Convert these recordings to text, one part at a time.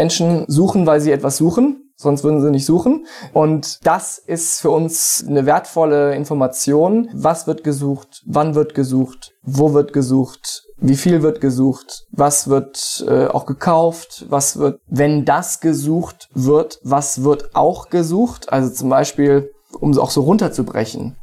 Menschen suchen, weil sie etwas suchen, sonst würden sie nicht suchen. Und das ist für uns eine wertvolle Information. Was wird gesucht? Wann wird gesucht? Wo wird gesucht? Wie viel wird gesucht? Was wird äh, auch gekauft? Was wird, wenn das gesucht wird, was wird auch gesucht? Also zum Beispiel, um es auch so runterzubrechen.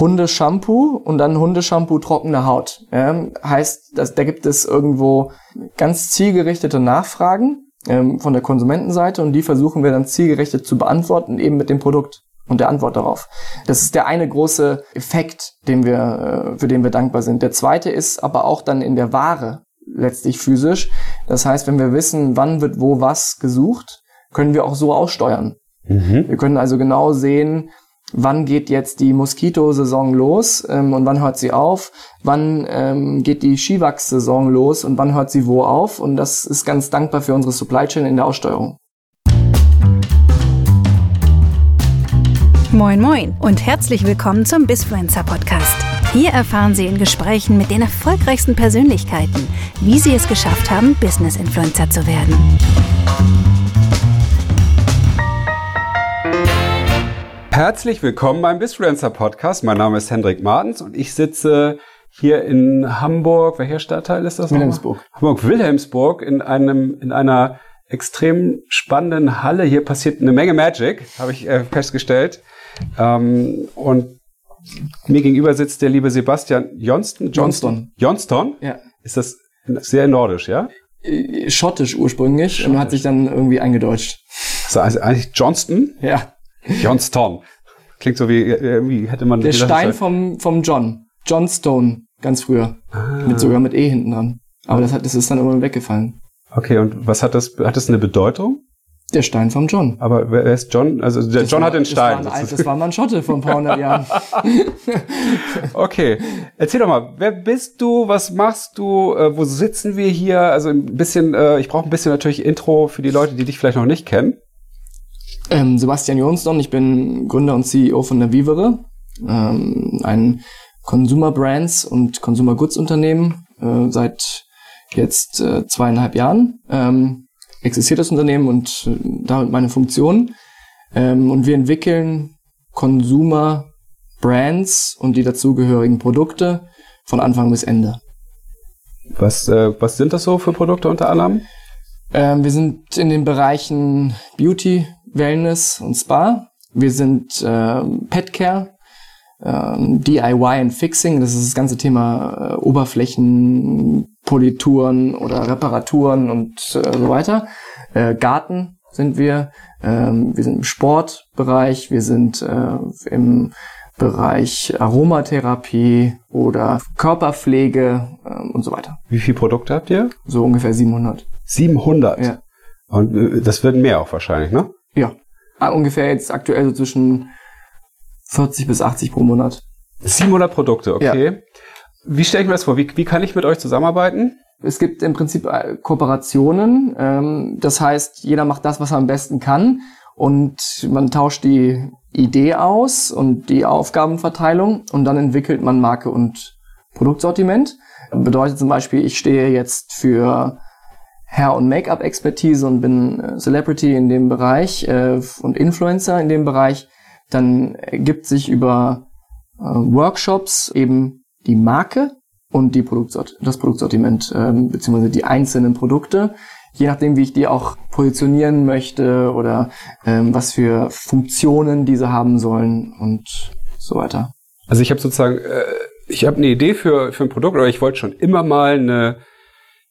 Hundeshampoo und dann Hundeshampoo trockene Haut. Ja, heißt, dass, da gibt es irgendwo ganz zielgerichtete Nachfragen ähm, von der Konsumentenseite und die versuchen wir dann zielgerichtet zu beantworten, eben mit dem Produkt und der Antwort darauf. Das ist der eine große Effekt, den wir, äh, für den wir dankbar sind. Der zweite ist aber auch dann in der Ware letztlich physisch. Das heißt, wenn wir wissen, wann wird wo was gesucht, können wir auch so aussteuern. Mhm. Wir können also genau sehen, wann geht jetzt die Moskitosaison los ähm, und wann hört sie auf, wann ähm, geht die Skiwachs-Saison los und wann hört sie wo auf. Und das ist ganz dankbar für unsere Supply Chain in der Aussteuerung. Moin Moin und herzlich willkommen zum Bisfluencer Podcast. Hier erfahren Sie in Gesprächen mit den erfolgreichsten Persönlichkeiten, wie sie es geschafft haben, Business Influencer zu werden. Herzlich willkommen beim Bisfluencer Podcast. Mein Name ist Hendrik Martens und ich sitze hier in Hamburg. Welcher Stadtteil ist das? Wilhelmsburg. Hamburg-Wilhelmsburg in einem, in einer extrem spannenden Halle. Hier passiert eine Menge Magic, habe ich äh, festgestellt. Ähm, und mir gegenüber sitzt der liebe Sebastian Johnston. Johnston. Johnston? Ja. Ist das sehr nordisch, ja? Schottisch ursprünglich Schottisch. und hat sich dann irgendwie eingedeutscht. Also eigentlich Johnston? Ja. Johnston. Klingt so wie, irgendwie hätte man... Der Stein vom, vom John. Johnstone, ganz früher. Ah. Mit sogar mit E hinten dran. Aber das, hat, das ist dann irgendwann weggefallen. Okay, und was hat das, hat das eine Bedeutung? Der Stein vom John. Aber wer ist John? Also der das John war, hat den Stein. Das war, ein, das war mal ein Schotte vor ein paar hundert Jahren. okay, erzähl doch mal, wer bist du? Was machst du? Äh, wo sitzen wir hier? Also ein bisschen, äh, ich brauche ein bisschen natürlich Intro für die Leute, die dich vielleicht noch nicht kennen. Ähm, Sebastian Jonsson, ich bin Gründer und CEO von der Vivere, ähm, ein Consumer Brands und Consumer Goods Unternehmen äh, seit jetzt äh, zweieinhalb Jahren. Ähm, existiert das Unternehmen und äh, damit meine Funktion. Ähm, und wir entwickeln Consumer Brands und die dazugehörigen Produkte von Anfang bis Ende. Was, äh, was sind das so für Produkte unter anderem? Ähm, wir sind in den Bereichen Beauty, Wellness und Spa. Wir sind äh, Petcare, ähm, DIY und Fixing, das ist das ganze Thema äh, Oberflächenpolituren oder Reparaturen und äh, so weiter. Äh, Garten sind wir, ähm, wir sind im Sportbereich, wir sind äh, im Bereich Aromatherapie oder Körperpflege ähm, und so weiter. Wie viele Produkte habt ihr? So ungefähr 700. 700? Ja. Und äh, das werden mehr auch wahrscheinlich, ne? Ja. Ah, ungefähr jetzt aktuell so zwischen 40 bis 80 pro Monat. 700 Produkte, okay. Ja. Wie stelle ich mir das vor? Wie, wie kann ich mit euch zusammenarbeiten? Es gibt im Prinzip äh, Kooperationen. Ähm, das heißt, jeder macht das, was er am besten kann. Und man tauscht die Idee aus und die Aufgabenverteilung und dann entwickelt man Marke und Produktsortiment. Bedeutet zum Beispiel, ich stehe jetzt für Hair- und Make-up-Expertise und bin äh, Celebrity in dem Bereich äh, und Influencer in dem Bereich dann ergibt sich über äh, Workshops eben die Marke und die Produktsort das Produktsortiment ähm, beziehungsweise die einzelnen Produkte, je nachdem, wie ich die auch positionieren möchte oder ähm, was für Funktionen diese haben sollen und so weiter. Also ich habe sozusagen, äh, ich habe eine Idee für, für ein Produkt, oder ich wollte schon immer mal eine,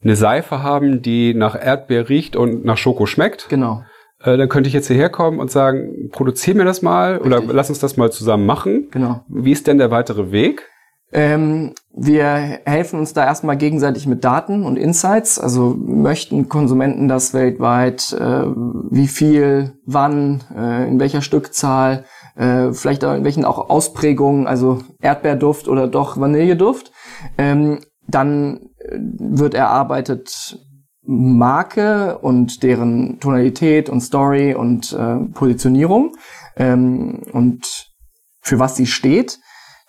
eine Seife haben, die nach Erdbeer riecht und nach Schoko schmeckt. Genau. Äh, dann könnte ich jetzt hierher kommen und sagen, produziere mir das mal Richtig. oder lass uns das mal zusammen machen. Genau. Wie ist denn der weitere Weg? Ähm, wir helfen uns da erstmal gegenseitig mit Daten und Insights. Also möchten Konsumenten das weltweit, äh, wie viel, wann, äh, in welcher Stückzahl, äh, vielleicht auch in welchen auch Ausprägungen, also Erdbeerduft oder doch Vanilleduft. Ähm, dann äh, wird erarbeitet, Marke und deren Tonalität und Story und äh, Positionierung ähm, und für was sie steht.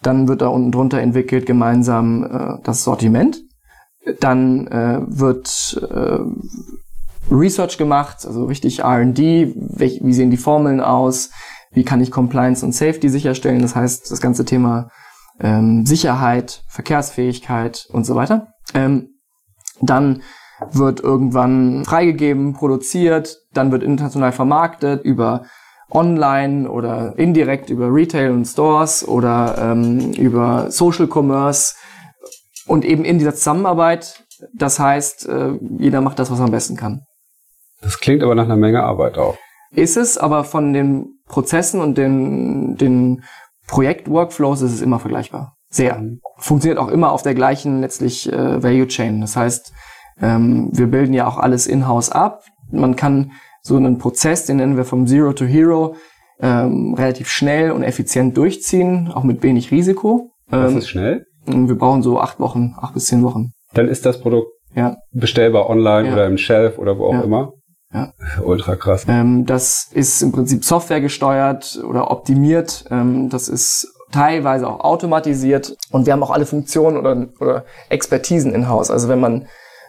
Dann wird da unten drunter entwickelt gemeinsam äh, das Sortiment. Dann äh, wird äh, Research gemacht, also richtig R&D, wie sehen die Formeln aus, wie kann ich Compliance und Safety sicherstellen, das heißt das ganze Thema ähm, Sicherheit, Verkehrsfähigkeit und so weiter. Ähm, dann wird irgendwann freigegeben, produziert, dann wird international vermarktet über online oder indirekt über Retail und Stores oder ähm, über Social Commerce und eben in dieser Zusammenarbeit. Das heißt, äh, jeder macht das, was er am besten kann. Das klingt aber nach einer Menge Arbeit auch. Ist es, aber von den Prozessen und den, den Projekt-Workflows ist es immer vergleichbar. Sehr. Mhm. Funktioniert auch immer auf der gleichen letztlich äh, Value Chain. Das heißt, ähm, wir bilden ja auch alles in-house ab. Man kann so einen Prozess, den nennen wir vom Zero to Hero, ähm, relativ schnell und effizient durchziehen, auch mit wenig Risiko. Ähm, das ist schnell? Wir brauchen so acht Wochen, acht bis zehn Wochen. Dann ist das Produkt ja. bestellbar online ja. oder im Shelf oder wo auch ja. immer. Ja. Ultra krass. Ähm, das ist im Prinzip Software gesteuert oder optimiert. Ähm, das ist teilweise auch automatisiert und wir haben auch alle Funktionen oder, oder Expertisen in-house. Also wenn man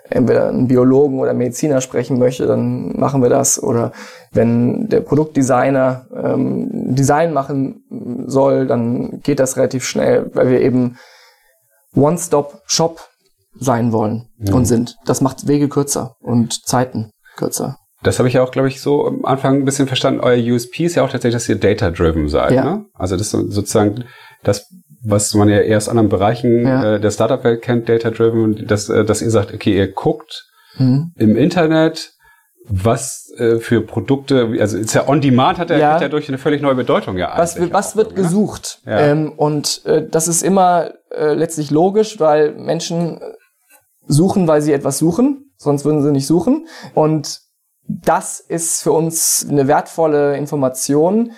entweder einen Biologen oder Mediziner sprechen möchte, dann machen wir das. Oder wenn der Produktdesigner ähm, Design machen soll, dann geht das relativ schnell, weil wir eben One-Stop-Shop sein wollen mhm. und sind. Das macht Wege kürzer und Zeiten kürzer. Das habe ich auch, glaube ich, so am Anfang ein bisschen verstanden. Euer USP ist ja auch tatsächlich, dass ihr data-driven seid. Ja. Ne? Also das ist sozusagen das was man ja eher aus anderen Bereichen ja. äh, der Startup-Welt kennt, Data-Driven, dass, äh, dass ihr sagt, okay, ihr guckt mhm. im Internet, was äh, für Produkte, also ist ja on demand hat er ja. ja durch eine völlig neue Bedeutung ja Was, was wird gesucht? Ja. Ähm, und äh, das ist immer äh, letztlich logisch, weil Menschen suchen, weil sie etwas suchen, sonst würden sie nicht suchen. Und das ist für uns eine wertvolle Information,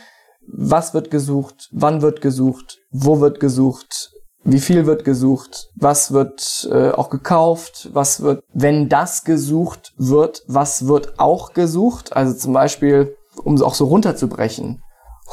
was wird gesucht, wann wird gesucht, wo wird gesucht, wie viel wird gesucht, was wird äh, auch gekauft, was wird, wenn das gesucht wird, was wird auch gesucht. Also zum Beispiel, um es auch so runterzubrechen,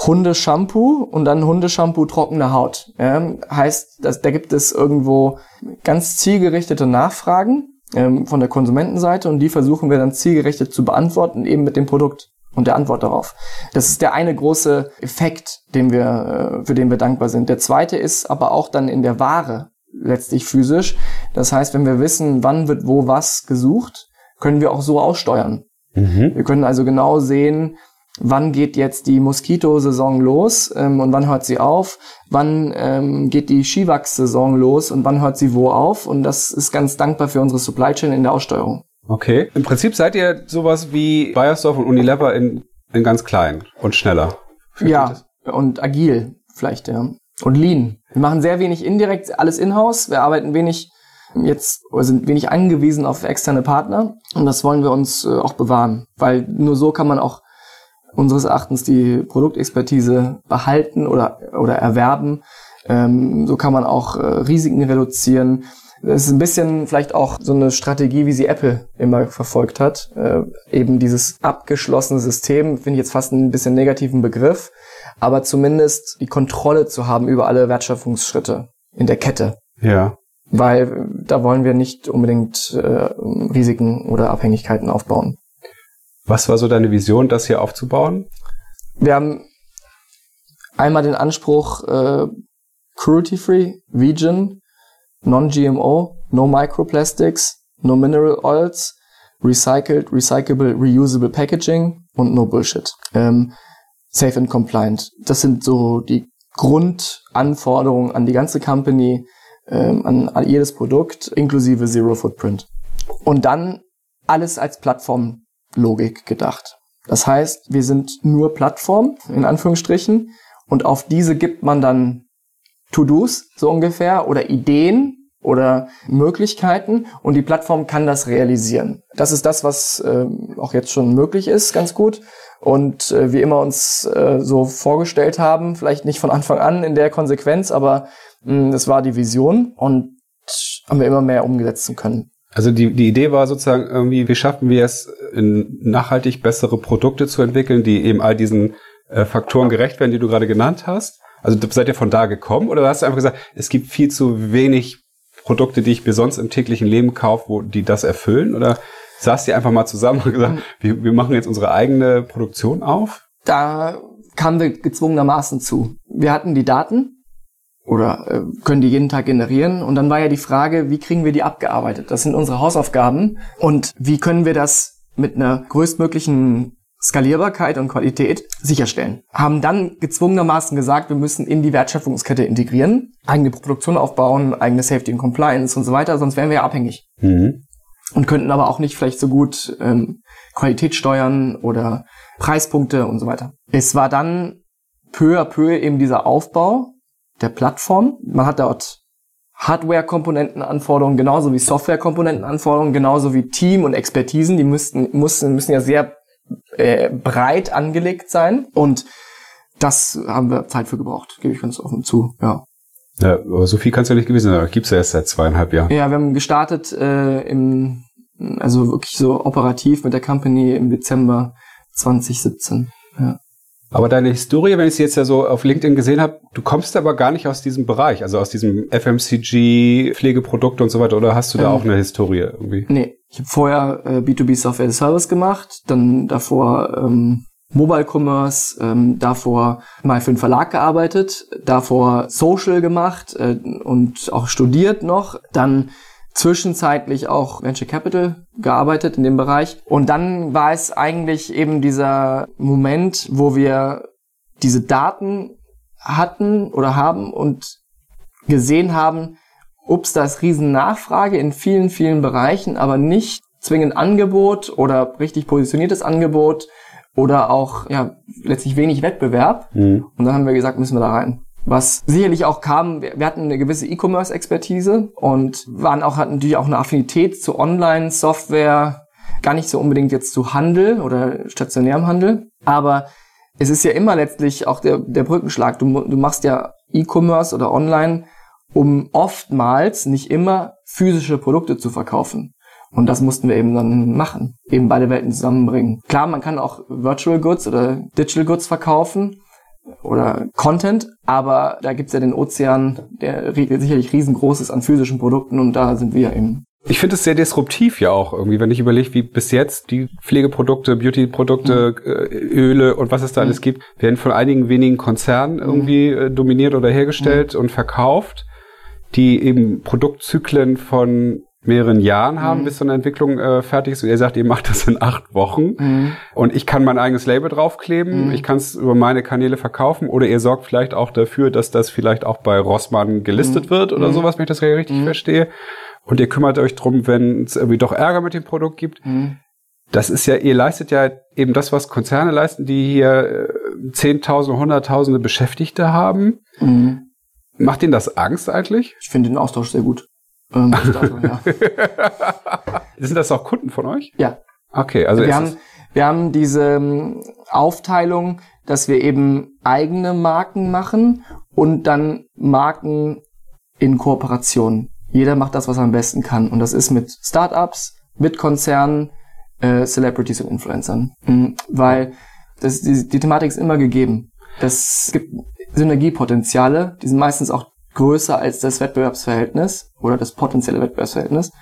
Hundeshampoo und dann Hundeshampoo trockene Haut. Ja, heißt, dass, da gibt es irgendwo ganz zielgerichtete Nachfragen ähm, von der Konsumentenseite und die versuchen wir dann zielgerichtet zu beantworten, eben mit dem Produkt und der Antwort darauf. Das ist der eine große Effekt, den wir, äh, für den wir dankbar sind. Der zweite ist aber auch dann in der Ware letztlich physisch. Das heißt, wenn wir wissen, wann wird wo was gesucht, können wir auch so aussteuern. Mhm. Wir können also genau sehen, wann geht jetzt die Moskitosaison los ähm, und wann hört sie auf, wann ähm, geht die Skiwachs-Saison los und wann hört sie wo auf. Und das ist ganz dankbar für unsere Supply Chain in der Aussteuerung. Okay. Im Prinzip seid ihr sowas wie Bayersdorf und Unilever in, in ganz klein und schneller. Ja, und agil vielleicht, ja. Und lean. Wir machen sehr wenig indirekt, alles in-house. Wir arbeiten wenig jetzt oder sind wenig angewiesen auf externe Partner und das wollen wir uns äh, auch bewahren, weil nur so kann man auch unseres Erachtens die Produktexpertise behalten oder oder erwerben. Ähm, so kann man auch äh, Risiken reduzieren. Das ist ein bisschen vielleicht auch so eine Strategie, wie sie Apple immer verfolgt hat. Äh, eben dieses abgeschlossene System, finde ich jetzt fast ein bisschen negativen Begriff, aber zumindest die Kontrolle zu haben über alle Wertschöpfungsschritte in der Kette. Ja. Weil da wollen wir nicht unbedingt äh, Risiken oder Abhängigkeiten aufbauen. Was war so deine Vision, das hier aufzubauen? Wir haben einmal den Anspruch, äh, cruelty-free, vegan, Non-GMO, no microplastics, no mineral oils, recycled, recyclable, reusable packaging und no bullshit. Ähm, safe and compliant. Das sind so die Grundanforderungen an die ganze Company, ähm, an, an jedes Produkt, inklusive Zero Footprint. Und dann alles als Plattformlogik gedacht. Das heißt, wir sind nur Plattform, in Anführungsstrichen, und auf diese gibt man dann To-Dos, so ungefähr, oder Ideen oder Möglichkeiten und die Plattform kann das realisieren. Das ist das, was äh, auch jetzt schon möglich ist, ganz gut. Und äh, wie immer uns äh, so vorgestellt haben, vielleicht nicht von Anfang an in der Konsequenz, aber mh, das war die Vision und haben wir immer mehr umgesetzen können. Also die, die Idee war sozusagen irgendwie, wie schaffen wir es, nachhaltig bessere Produkte zu entwickeln, die eben all diesen äh, Faktoren gerecht werden, die du gerade genannt hast. Also seid ihr von da gekommen oder hast du einfach gesagt, es gibt viel zu wenig Produkte, die ich mir sonst im täglichen Leben kaufe, wo die das erfüllen? Oder saßt ihr einfach mal zusammen und gesagt, wir, wir machen jetzt unsere eigene Produktion auf? Da kamen wir gezwungenermaßen zu. Wir hatten die Daten oder äh, können die jeden Tag generieren und dann war ja die Frage, wie kriegen wir die abgearbeitet? Das sind unsere Hausaufgaben und wie können wir das mit einer größtmöglichen Skalierbarkeit und Qualität sicherstellen. Haben dann gezwungenermaßen gesagt, wir müssen in die Wertschöpfungskette integrieren, eigene Produktion aufbauen, eigene Safety und Compliance und so weiter, sonst wären wir ja abhängig. Mhm. Und könnten aber auch nicht vielleicht so gut ähm, Qualität steuern oder Preispunkte und so weiter. Es war dann peu à peu eben dieser Aufbau der Plattform. Man hat dort Hardware-Komponentenanforderungen genauso wie Software-Komponentenanforderungen, genauso wie Team und Expertisen. Die müssten, müssen, müssen ja sehr äh, breit angelegt sein. Und das haben wir Zeit für gebraucht, gebe ich ganz offen zu, ja. Ja, aber so viel kann es ja nicht gewesen sein. Gibt's ja erst seit zweieinhalb Jahren. Ja, wir haben gestartet äh, im, also wirklich so operativ mit der Company im Dezember 2017. Ja. Aber deine Historie, wenn ich sie jetzt ja so auf LinkedIn gesehen habe, du kommst aber gar nicht aus diesem Bereich, also aus diesem FMCG, Pflegeprodukte und so weiter, oder hast du da ähm, auch eine Historie irgendwie? Nee, ich habe vorher äh, B2B Software Service gemacht, dann davor ähm, Mobile Commerce, ähm, davor mal für einen Verlag gearbeitet, davor Social gemacht äh, und auch studiert noch, dann zwischenzeitlich auch Venture Capital gearbeitet in dem Bereich. Und dann war es eigentlich eben dieser Moment, wo wir diese Daten hatten oder haben und gesehen haben, ups, da ist riesen Nachfrage in vielen, vielen Bereichen, aber nicht zwingend Angebot oder richtig positioniertes Angebot oder auch ja letztlich wenig Wettbewerb. Mhm. Und dann haben wir gesagt, müssen wir da rein. Was sicherlich auch kam, wir hatten eine gewisse E-Commerce-Expertise und waren auch, hatten natürlich auch eine Affinität zu Online-Software, gar nicht so unbedingt jetzt zu Handel oder stationärem Handel, aber es ist ja immer letztlich auch der, der Brückenschlag. Du, du machst ja E-Commerce oder Online, um oftmals, nicht immer, physische Produkte zu verkaufen. Und das mussten wir eben dann machen, eben beide Welten zusammenbringen. Klar, man kann auch Virtual Goods oder Digital Goods verkaufen, oder Content, aber da gibt's ja den Ozean, der sicherlich riesengroß ist an physischen Produkten und da sind wir eben. Ich finde es sehr disruptiv ja auch irgendwie, wenn ich überlege, wie bis jetzt die Pflegeprodukte, Beautyprodukte, mhm. Äh, Öle und was es da mhm. alles gibt, werden von einigen wenigen Konzernen mhm. irgendwie mhm. dominiert oder hergestellt mhm. und verkauft, die eben Produktzyklen von mehreren Jahren haben, mhm. bis so eine Entwicklung äh, fertig ist. Und ihr sagt, ihr macht das in acht Wochen. Mhm. Und ich kann mein eigenes Label draufkleben. Mhm. Ich kann es über meine Kanäle verkaufen. Oder ihr sorgt vielleicht auch dafür, dass das vielleicht auch bei Rossmann gelistet mhm. wird oder mhm. sowas, wenn ich das richtig mhm. verstehe. Und ihr kümmert euch drum, wenn es irgendwie doch Ärger mit dem Produkt gibt. Das ist ja, ihr leistet ja eben das, was Konzerne leisten, die hier äh, Zehntausende, Hunderttausende Beschäftigte haben. Macht Ihnen das Angst eigentlich? Ich finde den Austausch sehr gut. Ähm, dachte, ja. Sind das auch Kunden von euch? Ja. Okay, also wir haben, wir haben diese ähm, Aufteilung, dass wir eben eigene Marken machen und dann Marken in Kooperation. Jeder macht das, was er am besten kann. Und das ist mit Startups, mit Konzernen, äh, Celebrities und Influencern. Mhm. Weil das, die, die Thematik ist immer gegeben. Es gibt Synergiepotenziale, die sind meistens auch größer als das Wettbewerbsverhältnis oder das potenzielle Wettbewerbsverhältnis.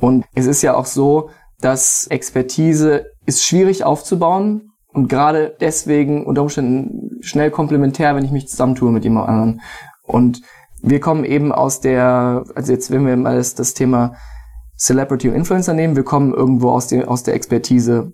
Und es ist ja auch so, dass Expertise ist schwierig aufzubauen und gerade deswegen unter Umständen schnell komplementär, wenn ich mich zusammentue mit jemand anderen. Und wir kommen eben aus der, also jetzt wenn wir mal das, das Thema Celebrity und Influencer nehmen, wir kommen irgendwo aus, der aus der Expertise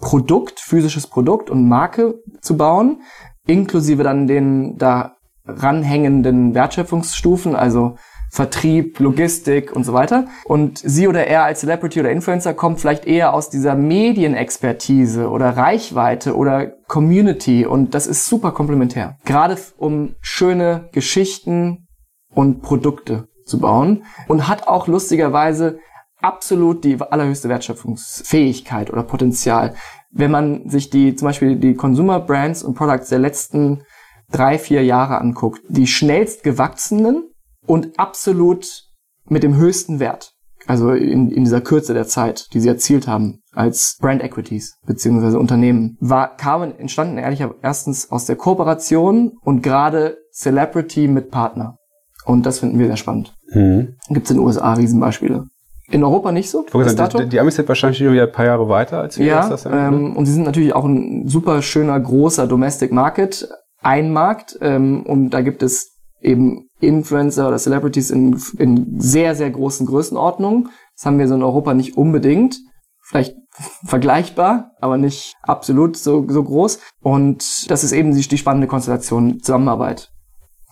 Produkt, physisches Produkt und Marke zu bauen, inklusive dann den da ranhängenden Wertschöpfungsstufen, also Vertrieb, Logistik und so weiter. Und sie oder er als Celebrity oder Influencer kommt vielleicht eher aus dieser Medienexpertise oder Reichweite oder Community und das ist super komplementär. Gerade um schöne Geschichten und Produkte zu bauen und hat auch lustigerweise absolut die allerhöchste Wertschöpfungsfähigkeit oder Potenzial. Wenn man sich die, zum Beispiel die Consumer Brands und Products der letzten drei, vier Jahre anguckt, die schnellst gewachsenen und absolut mit dem höchsten Wert, also in, in dieser Kürze der Zeit, die sie erzielt haben als Brand Equities beziehungsweise Unternehmen, war kamen entstanden ehrlicher erstens aus der Kooperation und gerade Celebrity mit Partner. Und das finden wir sehr spannend. Mhm. Gibt es in den USA Riesenbeispiele. In Europa nicht so. Bis die, die Amis sind wahrscheinlich wieder ein paar Jahre weiter als wir. Ja, das ähm, und sie sind natürlich auch ein super schöner, großer Domestic Market, ein Markt. Ähm, und da gibt es eben Influencer oder Celebrities in, in sehr, sehr großen Größenordnungen. Das haben wir so in Europa nicht unbedingt. Vielleicht vergleichbar, aber nicht absolut so, so groß. Und das ist eben die, die spannende Konstellation Zusammenarbeit.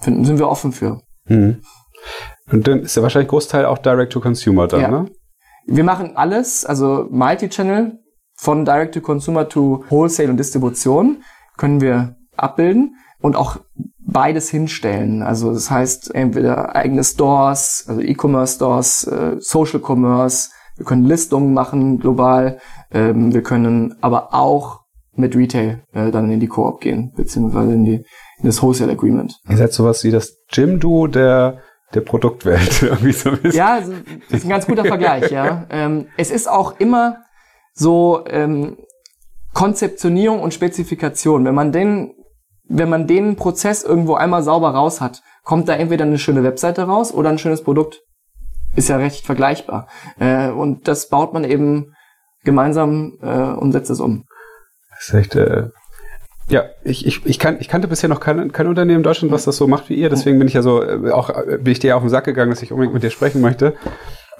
Finden, sind wir offen für. Mhm. Und dann ist ja wahrscheinlich Großteil auch Direct-to-Consumer dann, ja. ne? Wir machen alles, also Multi-Channel von Direct-to-Consumer to Wholesale und Distribution können wir abbilden und auch beides hinstellen. Also das heißt entweder eigene Stores, also E-Commerce-Stores, äh, Social Commerce, wir können Listungen machen global, ähm, wir können aber auch mit Retail äh, dann in die Koop gehen, beziehungsweise in, die, in das Wholesale Agreement. Ihr seid sowas wie das Gym-Duo der der Produktwelt. Irgendwie so ein ja, also, das ist ein ganz guter Vergleich, ja. Ähm, es ist auch immer so ähm, Konzeptionierung und Spezifikation. Wenn man den, wenn man den Prozess irgendwo einmal sauber raus hat, kommt da entweder eine schöne Webseite raus oder ein schönes Produkt. Ist ja recht vergleichbar. Äh, und das baut man eben gemeinsam äh, und setzt es um. Das ist echt äh, ja, ich, ich, ich, kann, ich kannte bisher noch kein, kein Unternehmen in Deutschland, was das so macht wie ihr. Deswegen bin ich ja so, äh, auch äh, bin ich dir auf den Sack gegangen, dass ich unbedingt mit dir sprechen möchte.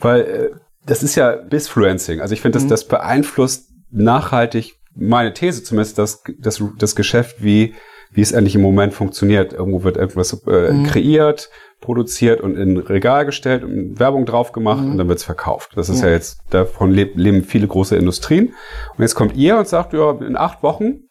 Weil äh, das ist ja Bisfluencing. Also ich finde, mhm. das, das beeinflusst nachhaltig meine These zumindest, dass das, das Geschäft, wie, wie es endlich im Moment funktioniert. Irgendwo wird irgendwas äh, mhm. kreiert, produziert und in Regal gestellt und Werbung drauf gemacht mhm. und dann wird's verkauft. Das ist ja, ja jetzt, davon leben viele große Industrien. Und jetzt kommt ihr und sagt, ja, in acht Wochen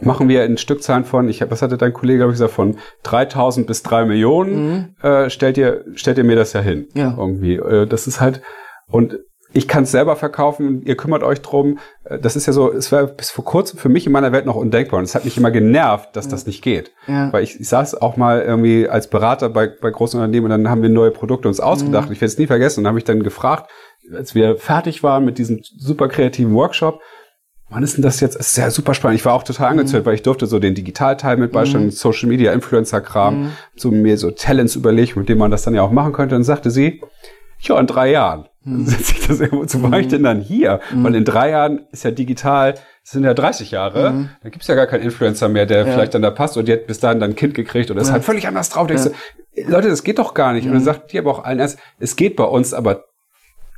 machen wir in Stückzahlen von, ich hab, was hatte dein Kollege, glaube ich, gesagt, von 3000 bis 3 Millionen, mhm. äh, stellt ihr, stellt ihr mir das ja hin. Ja. Irgendwie. Äh, das ist halt, und ich kann es selber verkaufen, ihr kümmert euch drum. Äh, das ist ja so, es war bis vor kurzem für mich in meiner Welt noch undenkbar. Und es hat mich immer genervt, dass ja. das nicht geht. Ja. Weil ich, ich saß auch mal irgendwie als Berater bei, bei großen Unternehmen und dann haben wir neue Produkte uns ausgedacht. Mhm. Ich werde es nie vergessen. Und dann habe ich dann gefragt, als wir fertig waren mit diesem super kreativen Workshop, wann ist denn das jetzt? Es ist ja super spannend. Ich war auch total angezählt, mhm. weil ich durfte so den Digitalteil mit beispielsweise mhm. Social Media, Influencer-Kram, mhm. so mir so Talents überlegen, mit denen man das dann ja auch machen könnte. Und sagte sie, ja, in drei Jahren mhm. setze ich das irgendwo zu. War ich denn dann hier? Mhm. Weil in drei Jahren ist ja digital, das sind ja 30 Jahre, mhm. da gibt's ja gar keinen Influencer mehr, der ja. vielleicht dann da passt und die hat bis dahin dann ein Kind gekriegt oder ist halt völlig anders drauf. Ja. Du, Leute, das geht doch gar nicht. Und dann sagt die aber auch allen erst, es geht bei uns aber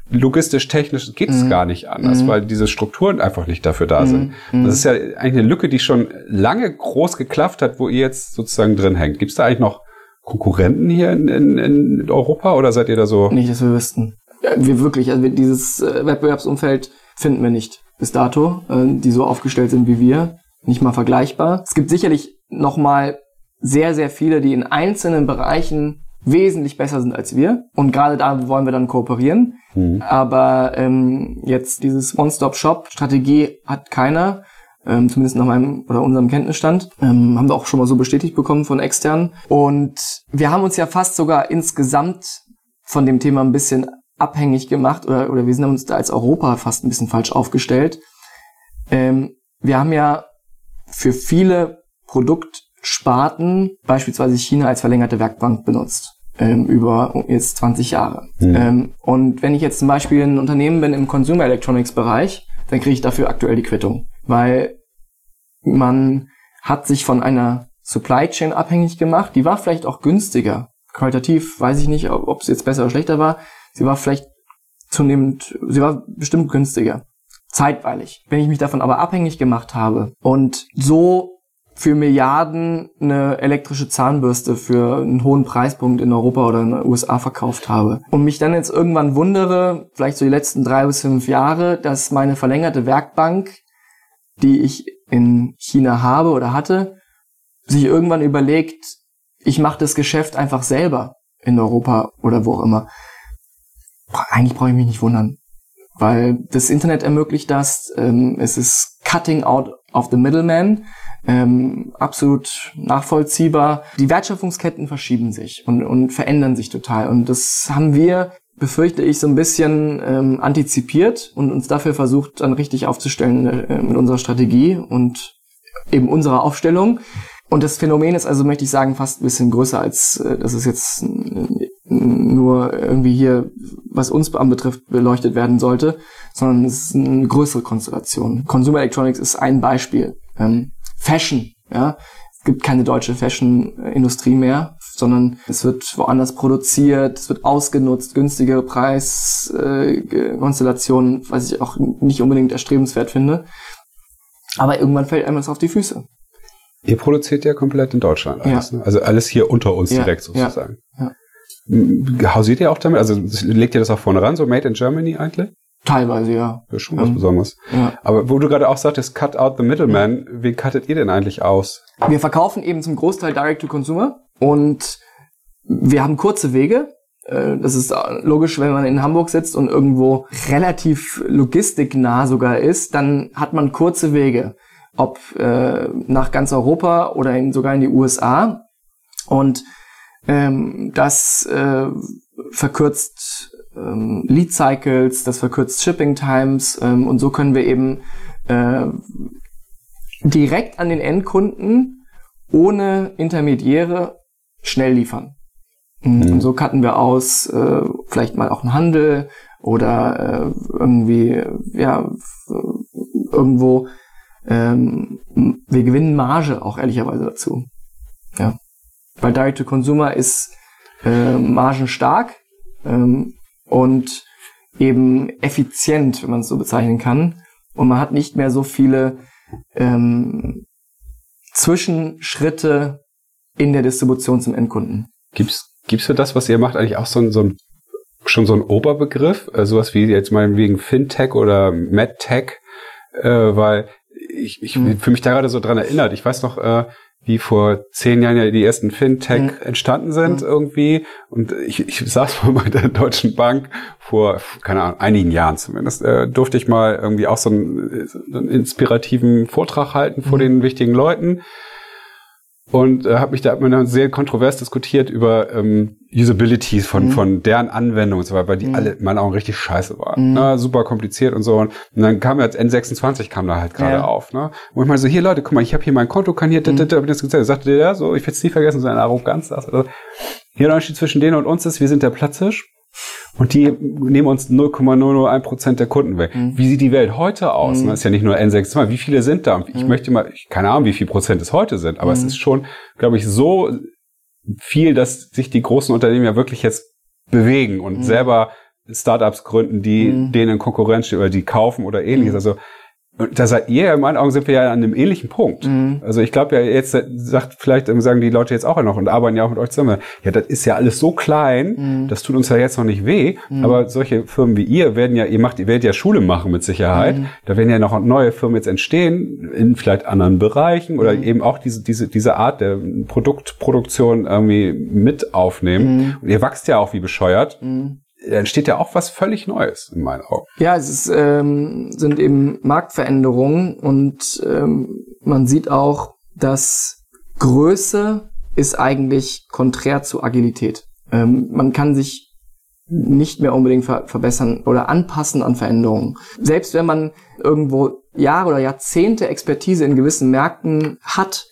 logistisch, technisch geht es mhm. gar nicht anders, mhm. weil diese Strukturen einfach nicht dafür da sind. Mhm. Das ist ja eigentlich eine Lücke, die schon lange groß geklafft hat, wo ihr jetzt sozusagen drin hängt. Gibt es da eigentlich noch Konkurrenten hier in, in, in Europa oder seid ihr da so? Nicht, dass wir wüssten. Wir wirklich, also dieses äh, Wettbewerbsumfeld finden wir nicht bis dato, äh, die so aufgestellt sind wie wir. Nicht mal vergleichbar. Es gibt sicherlich noch mal sehr, sehr viele, die in einzelnen Bereichen wesentlich besser sind als wir. Und gerade da wollen wir dann kooperieren. Mhm. Aber ähm, jetzt dieses One-Stop-Shop-Strategie hat keiner. Ähm, zumindest nach meinem oder unserem Kenntnisstand. Ähm, haben wir auch schon mal so bestätigt bekommen von externen. Und wir haben uns ja fast sogar insgesamt von dem Thema ein bisschen abhängig gemacht oder, oder wir sind uns da als Europa fast ein bisschen falsch aufgestellt. Ähm, wir haben ja für viele Produktsparten beispielsweise China als verlängerte Werkbank benutzt ähm, über jetzt 20 Jahre. Mhm. Ähm, und wenn ich jetzt zum Beispiel ein Unternehmen bin im Consumer Electronics Bereich, dann kriege ich dafür aktuell die Quittung, weil man hat sich von einer Supply Chain abhängig gemacht. Die war vielleicht auch günstiger. Qualitativ weiß ich nicht, ob es jetzt besser oder schlechter war. Sie war vielleicht zunehmend, sie war bestimmt günstiger. Zeitweilig. Wenn ich mich davon aber abhängig gemacht habe und so für Milliarden eine elektrische Zahnbürste für einen hohen Preispunkt in Europa oder in den USA verkauft habe. Und mich dann jetzt irgendwann wundere, vielleicht so die letzten drei bis fünf Jahre, dass meine verlängerte Werkbank, die ich in China habe oder hatte, sich irgendwann überlegt, ich mache das Geschäft einfach selber in Europa oder wo auch immer. Eigentlich brauche ich mich nicht wundern, weil das Internet ermöglicht das. Ähm, es ist cutting out of the middleman ähm, absolut nachvollziehbar. Die Wertschöpfungsketten verschieben sich und, und verändern sich total. Und das haben wir, befürchte ich, so ein bisschen ähm, antizipiert und uns dafür versucht, dann richtig aufzustellen äh, mit unserer Strategie und eben unserer Aufstellung. Und das Phänomen ist also, möchte ich sagen, fast ein bisschen größer als, äh, dass es jetzt nur irgendwie hier, was uns anbetrifft, beleuchtet werden sollte, sondern es ist eine größere Konstellation. Consumer Electronics ist ein Beispiel. Ähm, Fashion, ja. Es gibt keine deutsche Fashion-Industrie mehr, sondern es wird woanders produziert, es wird ausgenutzt, günstige Preiskonstellationen, äh, was ich auch nicht unbedingt erstrebenswert finde. Aber irgendwann fällt einem das auf die Füße. Ihr produziert ja komplett in Deutschland alles, ja. ne? Also alles hier unter uns ja. direkt sozusagen. Ja. Hausiert ihr auch damit? Also legt ihr das auch vorne ran, so Made in Germany eigentlich? Teilweise, ja. Das ist schon was ähm, Besonderes. Ja. Aber wo du gerade auch sagtest, cut out the middleman, wie cuttet ihr denn eigentlich aus? Wir verkaufen eben zum Großteil direct to consumer und wir haben kurze Wege. Äh, das ist logisch, wenn man in Hamburg sitzt und irgendwo relativ logistiknah sogar ist, dann hat man kurze Wege. Ob äh, nach ganz Europa oder in, sogar in die USA. Und ähm, das äh, verkürzt ähm, Lead Cycles, das verkürzt Shipping Times ähm, und so können wir eben äh, direkt an den Endkunden ohne Intermediäre schnell liefern. Mhm. Und so cutten wir aus, äh, vielleicht mal auch einen Handel oder äh, irgendwie, ja, irgendwo, ähm, wir gewinnen Marge auch ehrlicherweise dazu. Ja. Weil Direct to Consumer ist äh, margenstark ähm, und eben effizient, wenn man es so bezeichnen kann. Und man hat nicht mehr so viele ähm, Zwischenschritte in der Distribution zum Endkunden. Gibt's gibt's für das, was ihr macht, eigentlich auch so ein, so ein schon so ein Oberbegriff, äh, sowas wie jetzt mal wegen Fintech oder MedTech, äh, weil ich, ich mhm. für mich da gerade so dran erinnert. Ich weiß noch, äh, wie vor zehn Jahren ja die ersten Fintech mhm. entstanden sind mhm. irgendwie. Und ich, ich saß mal bei der Deutschen Bank vor, keine Ahnung, einigen Jahren zumindest, äh, durfte ich mal irgendwie auch so einen, so einen inspirativen Vortrag halten vor mhm. den wichtigen Leuten und äh, habe mich da hat man sehr kontrovers diskutiert über ähm, Usability von mhm. von deren Anwendung und so weiter, weil die mhm. alle in meinen Augen richtig scheiße waren. Mhm. Ne? Super kompliziert und so. Und, dann kam jetzt N26 kam da halt gerade ja. auf. Ne? Und ich meine so, hier Leute, guck mal, ich habe hier mein Konto, kann hier, mhm. hab ich das gesagt. Sagte der, ja, so, ich werde es nie vergessen, so eine Arroganz. Also, hier der Unterschied zwischen denen und uns ist, wir sind der Platzhirsch. Und die nehmen uns 0,001 Prozent der Kunden weg. Mhm. Wie sieht die Welt heute aus? Mhm. Das ist ja nicht nur N26. Wie viele sind da? Ich mhm. möchte mal, ich, keine Ahnung, wie viel Prozent es heute sind, aber es mhm. ist schon, glaube ich, so viel, dass sich die großen Unternehmen ja wirklich jetzt bewegen und mhm. selber Startups gründen, die mhm. denen Konkurrenz oder die kaufen oder ähnliches. Also da seid ihr, in meinen Augen sind wir ja an einem ähnlichen Punkt. Mhm. Also ich glaube ja, jetzt sagt vielleicht sagen die Leute jetzt auch noch und arbeiten ja auch mit euch zusammen. Ja, das ist ja alles so klein, mhm. das tut uns ja jetzt noch nicht weh. Mhm. Aber solche Firmen wie ihr werden ja, ihr macht, ihr werdet ja Schule machen mit Sicherheit. Mhm. Da werden ja noch neue Firmen jetzt entstehen in vielleicht anderen Bereichen oder mhm. eben auch diese diese diese Art der Produktproduktion irgendwie mit aufnehmen. Mhm. Und ihr wächst ja auch wie bescheuert entsteht ja auch was völlig Neues in meinen Augen. Ja, es ist, ähm, sind eben Marktveränderungen und ähm, man sieht auch, dass Größe ist eigentlich konträr zu Agilität. Ähm, man kann sich nicht mehr unbedingt ver verbessern oder anpassen an Veränderungen. Selbst wenn man irgendwo Jahre oder Jahrzehnte Expertise in gewissen Märkten hat,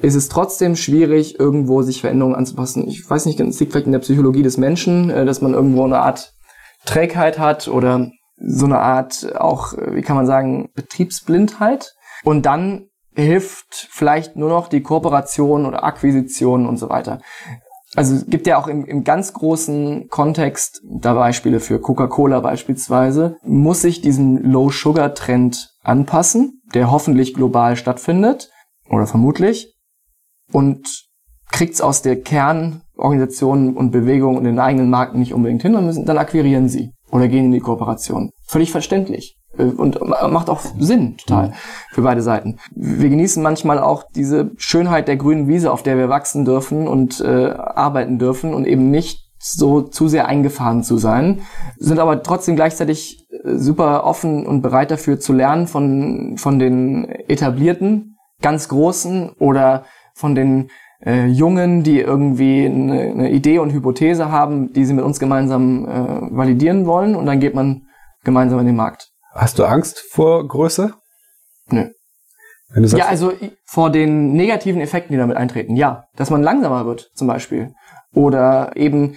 ist es trotzdem schwierig, irgendwo sich Veränderungen anzupassen. Ich weiß nicht, es liegt vielleicht in der Psychologie des Menschen, äh, dass man irgendwo eine Art Trägheit hat oder so eine Art auch, äh, wie kann man sagen, Betriebsblindheit. Und dann hilft vielleicht nur noch die Kooperation oder Akquisition und so weiter. Also es gibt ja auch im, im ganz großen Kontext, da Beispiele für Coca-Cola beispielsweise, muss sich diesem Low-Sugar-Trend anpassen, der hoffentlich global stattfindet oder vermutlich und kriegt's aus der Kernorganisation und Bewegung und den eigenen Marken nicht unbedingt hin, dann, müssen, dann akquirieren sie oder gehen in die Kooperation. Völlig verständlich äh, und macht auch Sinn total für beide Seiten. Wir genießen manchmal auch diese Schönheit der grünen Wiese, auf der wir wachsen dürfen und äh, arbeiten dürfen und eben nicht so zu sehr eingefahren zu sein, sind aber trotzdem gleichzeitig äh, super offen und bereit dafür zu lernen von, von den etablierten, ganz großen oder von den äh, Jungen, die irgendwie eine, eine, Idee und Hypothese haben, die sie mit uns gemeinsam äh, validieren wollen und dann geht man gemeinsam in den Markt. Hast du Angst vor Größe? Nö. ja, also vor den negativen Effekten, die damit eintreten, ja. Dass man langsamer wird, zum Beispiel. Oder eben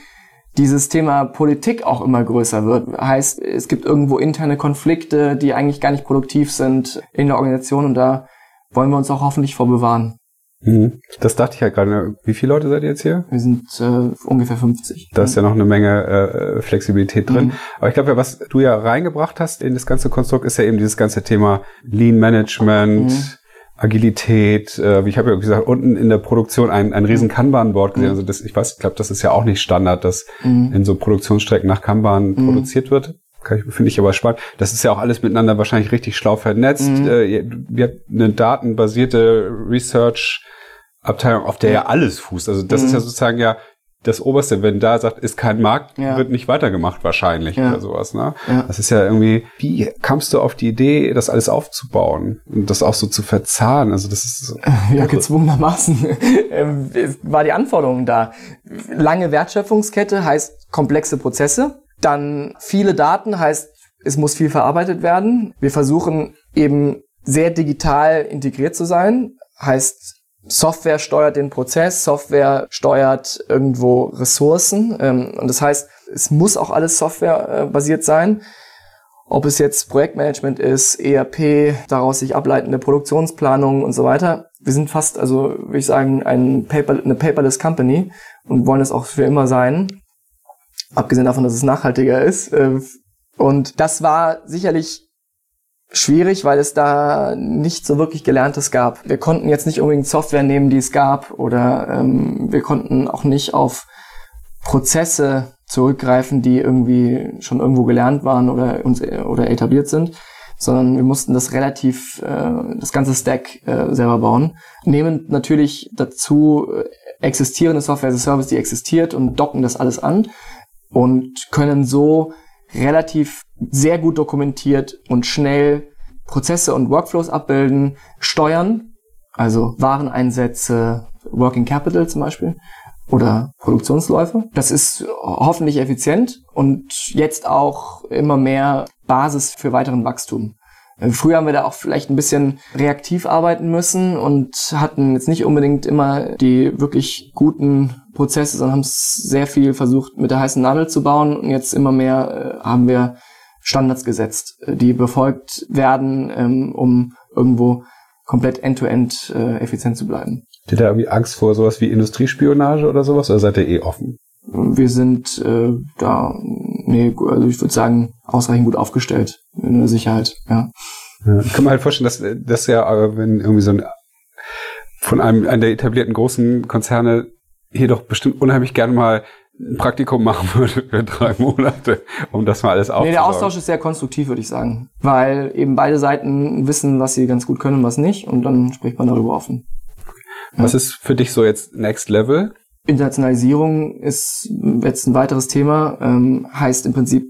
dieses Thema Politik auch immer größer wird. Heißt, es gibt irgendwo interne Konflikte, die eigentlich gar nicht produktiv sind in der Organisation und da wollen wir uns auch hoffentlich vor bewahren. Mhm. Das dachte ich ja gerade. Wie viele Leute seid ihr jetzt hier? Wir sind äh, ungefähr 50. Da ist ja noch eine Menge äh, Flexibilität drin. Mhm. Aber ich glaube, was du ja reingebracht hast in das ganze Konstrukt, ist ja eben dieses ganze Thema Lean Management, mhm. Agilität. Äh, ich habe ja gesagt, unten in der Produktion ein, ein riesen Kanban-Board gesehen. Mhm. Also das, ich weiß, ich glaube, das ist ja auch nicht Standard, dass mhm. in so Produktionsstrecken nach Kanban mhm. produziert wird. Finde ich aber spannend. Das ist ja auch alles miteinander wahrscheinlich richtig schlau vernetzt. Mhm. Äh, wir haben eine datenbasierte Research-Abteilung, auf der ja alles fußt. Also das mhm. ist ja sozusagen ja das Oberste, wenn da sagt, ist kein Markt, ja. wird nicht weitergemacht wahrscheinlich ja. oder sowas. Ne? Ja. Das ist ja irgendwie, wie kamst du auf die Idee, das alles aufzubauen und das auch so zu verzahnen? Also das ist so ja gezwungenermaßen ähm, war die Anforderung da. Lange Wertschöpfungskette heißt komplexe Prozesse, dann viele Daten heißt es muss viel verarbeitet werden. Wir versuchen eben sehr digital integriert zu sein, heißt Software steuert den Prozess, Software steuert irgendwo Ressourcen. Ähm, und das heißt, es muss auch alles softwarebasiert sein. Ob es jetzt Projektmanagement ist, ERP, daraus sich ableitende Produktionsplanung und so weiter. Wir sind fast, also würde ich sagen, ein Paper, eine paperless Company und wollen es auch für immer sein. Abgesehen davon, dass es nachhaltiger ist. Äh, und das war sicherlich schwierig, weil es da nicht so wirklich Gelerntes gab. Wir konnten jetzt nicht unbedingt Software nehmen, die es gab, oder ähm, wir konnten auch nicht auf Prozesse zurückgreifen, die irgendwie schon irgendwo gelernt waren oder uns oder etabliert sind, sondern wir mussten das relativ äh, das ganze Stack äh, selber bauen. Nehmen natürlich dazu äh, existierende Software as a Service, die existiert und docken das alles an und können so relativ sehr gut dokumentiert und schnell Prozesse und Workflows abbilden, steuern, also Wareneinsätze, Working Capital zum Beispiel oder Produktionsläufe. Das ist hoffentlich effizient und jetzt auch immer mehr Basis für weiteren Wachstum. Früher haben wir da auch vielleicht ein bisschen reaktiv arbeiten müssen und hatten jetzt nicht unbedingt immer die wirklich guten Prozesse, sondern haben es sehr viel versucht mit der heißen Nadel zu bauen und jetzt immer mehr äh, haben wir Standards gesetzt, äh, die befolgt werden, ähm, um irgendwo komplett end-to-end -end, äh, effizient zu bleiben. Habt ihr da irgendwie Angst vor sowas wie Industriespionage oder sowas oder seid ihr eh offen? Wir sind äh, da, nee, also ich würde sagen, ausreichend gut aufgestellt in der Sicherheit, ja. ja. Ich kann mir halt vorstellen, dass das ja, äh, wenn irgendwie so ein von einem, einer der etablierten großen Konzerne hier doch bestimmt unheimlich gerne mal ein Praktikum machen würde für drei Monate, um das mal alles aufzubauen. Nee, der Austausch ist sehr konstruktiv, würde ich sagen. Weil eben beide Seiten wissen, was sie ganz gut können und was nicht. Und dann spricht man darüber offen. Was ja. ist für dich so jetzt Next Level? Internationalisierung ist jetzt ein weiteres Thema. Ähm, heißt im Prinzip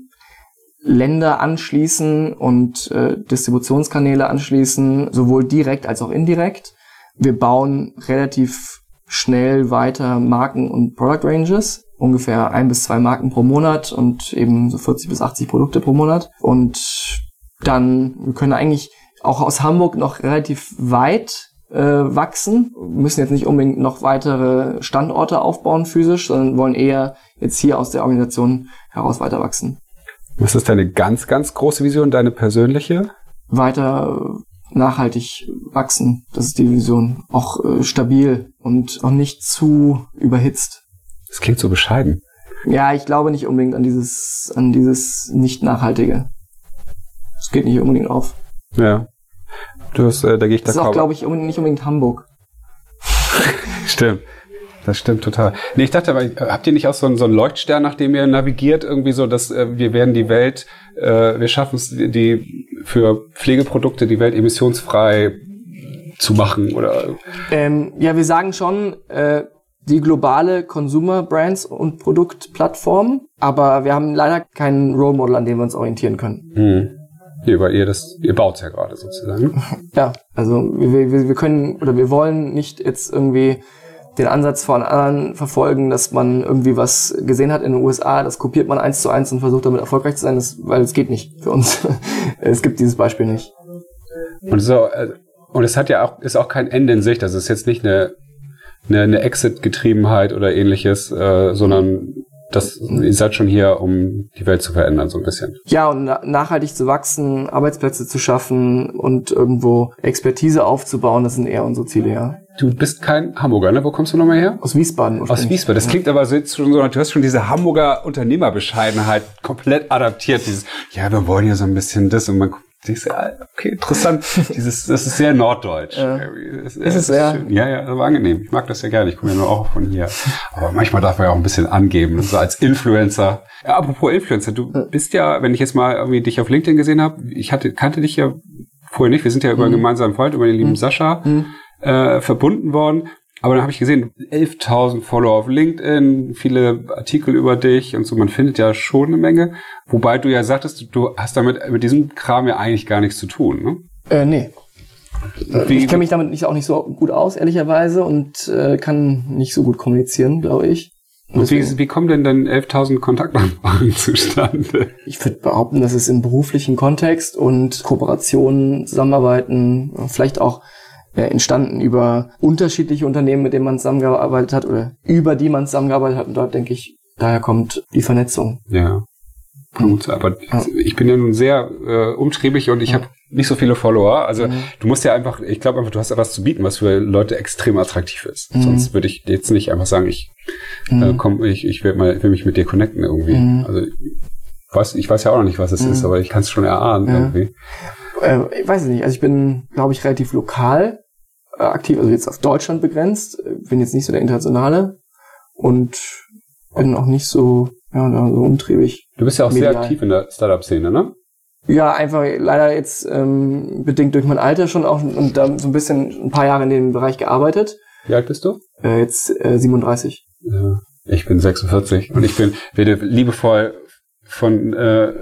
Länder anschließen und äh, Distributionskanäle anschließen, sowohl direkt als auch indirekt. Wir bauen relativ schnell weiter Marken und Product Ranges. Ungefähr ein bis zwei Marken pro Monat und eben so 40 bis 80 Produkte pro Monat. Und dann, wir können eigentlich auch aus Hamburg noch relativ weit äh, wachsen. Wir müssen jetzt nicht unbedingt noch weitere Standorte aufbauen physisch, sondern wollen eher jetzt hier aus der Organisation heraus weiter wachsen. Was ist deine ganz, ganz große Vision, deine persönliche? Weiter nachhaltig wachsen. Das ist die Vision. Auch äh, stabil und auch nicht zu überhitzt. Das klingt so bescheiden. Ja, ich glaube nicht unbedingt an dieses, an dieses nicht nachhaltige. Es geht nicht unbedingt auf. Ja. Du hast, äh, da gehe ich Das ist auch, glaube ich, nicht unbedingt Hamburg. Stimmt. Das stimmt total. Nee, ich dachte aber, habt ihr nicht auch so einen, so einen Leuchtstern, nach dem ihr navigiert, irgendwie so, dass äh, wir werden die Welt, äh, wir schaffen es, die für Pflegeprodukte die Welt emissionsfrei zu machen oder? Ähm, ja, wir sagen schon, äh, die globale Consumer Brands und Produktplattform, aber wir haben leider keinen Role Model, an dem wir uns orientieren können. Hm. Hier, weil ihr das, ihr baut ja gerade sozusagen. Ja, also wir, wir, wir können oder wir wollen nicht jetzt irgendwie den Ansatz von anderen verfolgen, dass man irgendwie was gesehen hat in den USA, das kopiert man eins zu eins und versucht damit erfolgreich zu sein, das, weil es geht nicht für uns. es gibt dieses Beispiel nicht. Und so, äh, und es hat ja auch, ist auch kein Ende in Sicht. Also es ist jetzt nicht eine, eine, eine Exit-Getriebenheit oder ähnliches, äh, sondern das, ihr seid schon hier, um die Welt zu verändern, so ein bisschen. Ja, und na nachhaltig zu wachsen, Arbeitsplätze zu schaffen und irgendwo Expertise aufzubauen, das sind eher unsere Ziele, ja. Du bist kein Hamburger, ne? Wo kommst du nochmal her? Aus Wiesbaden. Aus Wiesbaden. Das klingt aber so, jetzt schon so, du hast schon diese Hamburger Unternehmerbescheidenheit komplett adaptiert. Dieses, ja, wir wollen ja so ein bisschen das und man denkst, ja, okay, interessant. Dieses, das ist sehr norddeutsch. Ja. Ist es sehr? schön. Ja, ja, aber angenehm. Ich mag das ja gerne. Ich komme ja nur auch von hier. Aber manchmal darf man ja auch ein bisschen angeben, so als Influencer. Ja, apropos Influencer, du bist ja, wenn ich jetzt mal irgendwie dich auf LinkedIn gesehen habe, ich hatte, kannte dich ja vorher nicht. Wir sind ja über einen gemeinsamen Freund, über den lieben Sascha, äh, verbunden worden. Aber dann habe ich gesehen, 11.000 Follower auf LinkedIn, viele Artikel über dich und so. Man findet ja schon eine Menge. Wobei du ja sagtest, du hast damit mit diesem Kram ja eigentlich gar nichts zu tun. Ne? Äh, nee. Wie- ich kenne mich damit nicht, auch nicht so gut aus, ehrlicherweise, und äh, kann nicht so gut kommunizieren, glaube ich. Und wie, wie kommen denn dann 11.000 Kontaktanfragen zustande? Ich würde behaupten, dass es im beruflichen Kontext und Kooperationen, Zusammenarbeiten, vielleicht auch äh, entstanden über unterschiedliche Unternehmen, mit denen man zusammengearbeitet hat oder über die man zusammengearbeitet hat. Und dort denke ich, daher kommt die Vernetzung. Ja. Gut, aber Ja. ich bin ja nun sehr äh, umtriebig und ich habe nicht so viele Follower. Also Mhm. du musst ja einfach, ich glaube einfach, du hast etwas zu bieten, was für Leute extrem attraktiv ist. Mhm. Sonst würde ich jetzt nicht einfach sagen, ich äh, komm, ich, ich will mal, will mich mit dir connecten irgendwie. Mhm. Also ich weiß, ich weiß ja auch noch nicht, was es ist, aber ich kann es schon erahnen Ja. irgendwie. Äh, ich weiß es nicht. Also ich bin, glaube ich, relativ lokal äh, aktiv, also jetzt auf Deutschland begrenzt. Äh, Bin jetzt nicht so der Internationale und bin auch nicht so, ja, so umtriebig. Du bist ja auch sehr Medial. aktiv in der Startup-Szene, ne? Ja, einfach leider jetzt ähm, bedingt durch mein Alter schon auch und da so ein bisschen ein paar Jahre in dem Bereich gearbeitet. Wie alt bist du? Äh, jetzt äh, 37. Ja, ich bin 46 und ich bin werde liebevoll von, äh,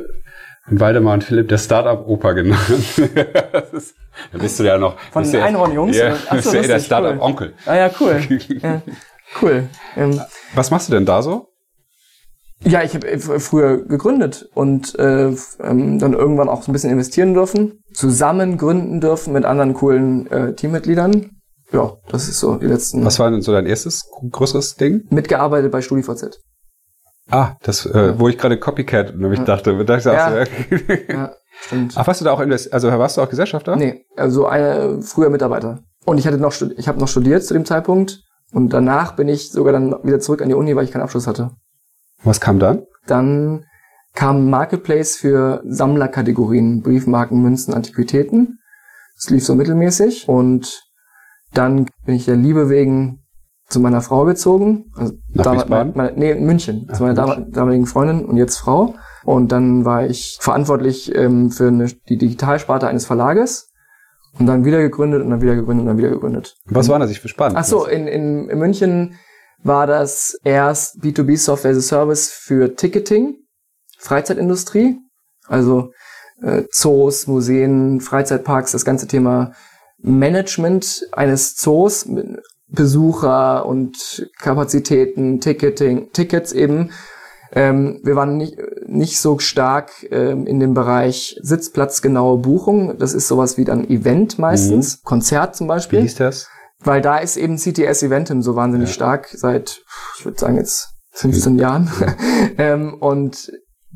Waldemar und Philipp der Startup-Opa genannt. Das ist- da bist du ja noch. Von ja- Einhorn-Jungs? Ja, Ach so, bist du ja der lustig, Startup-Onkel. Ah ja, cool. ja, cool. Ähm, Was machst du denn da so? ja, ich habe früher gegründet und äh, ähm, dann irgendwann auch so ein bisschen investieren dürfen, zusammen gründen dürfen mit anderen coolen äh, Teammitgliedern. Ja, das ist so die letzten. Was war denn so dein erstes größeres Ding? Mitgearbeitet bei StudiVZ. Ah, das, äh, wo ich gerade Copycat nämlich dachte. dachte ich auch Ja. so, okay. Ja, stimmt. Ach, warst du da auch invest also warst du auch Gesellschafter? Nee, also eine früher Mitarbeiter. Und ich hatte noch ich habe noch studiert zu dem Zeitpunkt und danach bin ich sogar dann wieder zurück an die Uni, weil ich keinen Abschluss hatte. Was kam dann? Dann kam Marketplace für Sammlerkategorien, Briefmarken, Münzen, Antiquitäten. Das lief so mittelmäßig und dann bin ich der Liebe wegen zu meiner Frau gezogen. Also damals- meine, nee, in München. Ach, zu meiner München. damaligen Freundin und jetzt Frau. Und dann war ich verantwortlich ähm, für eine, die Digitalsparte eines Verlages. Und dann wieder gegründet und dann wieder gegründet und dann wieder gegründet. Was war das? Ich gespannt. Ach so, in, in, in München war das erst B2B Software as a Service für Ticketing, Freizeitindustrie, also äh, Zoos, Museen, Freizeitparks, das ganze Thema Management eines Zoos, Besucher und Kapazitäten, Ticketing, Tickets eben. Ähm, wir waren nicht, nicht so stark ähm, in dem Bereich sitzplatzgenaue Buchung. Das ist sowas wie dann Event meistens, Konzert zum Wie Beispiel. hieß das? Weil da ist eben CTS Eventim so wahnsinnig Ja. stark seit, ich würde sagen jetzt 15 Jahren. ähm, und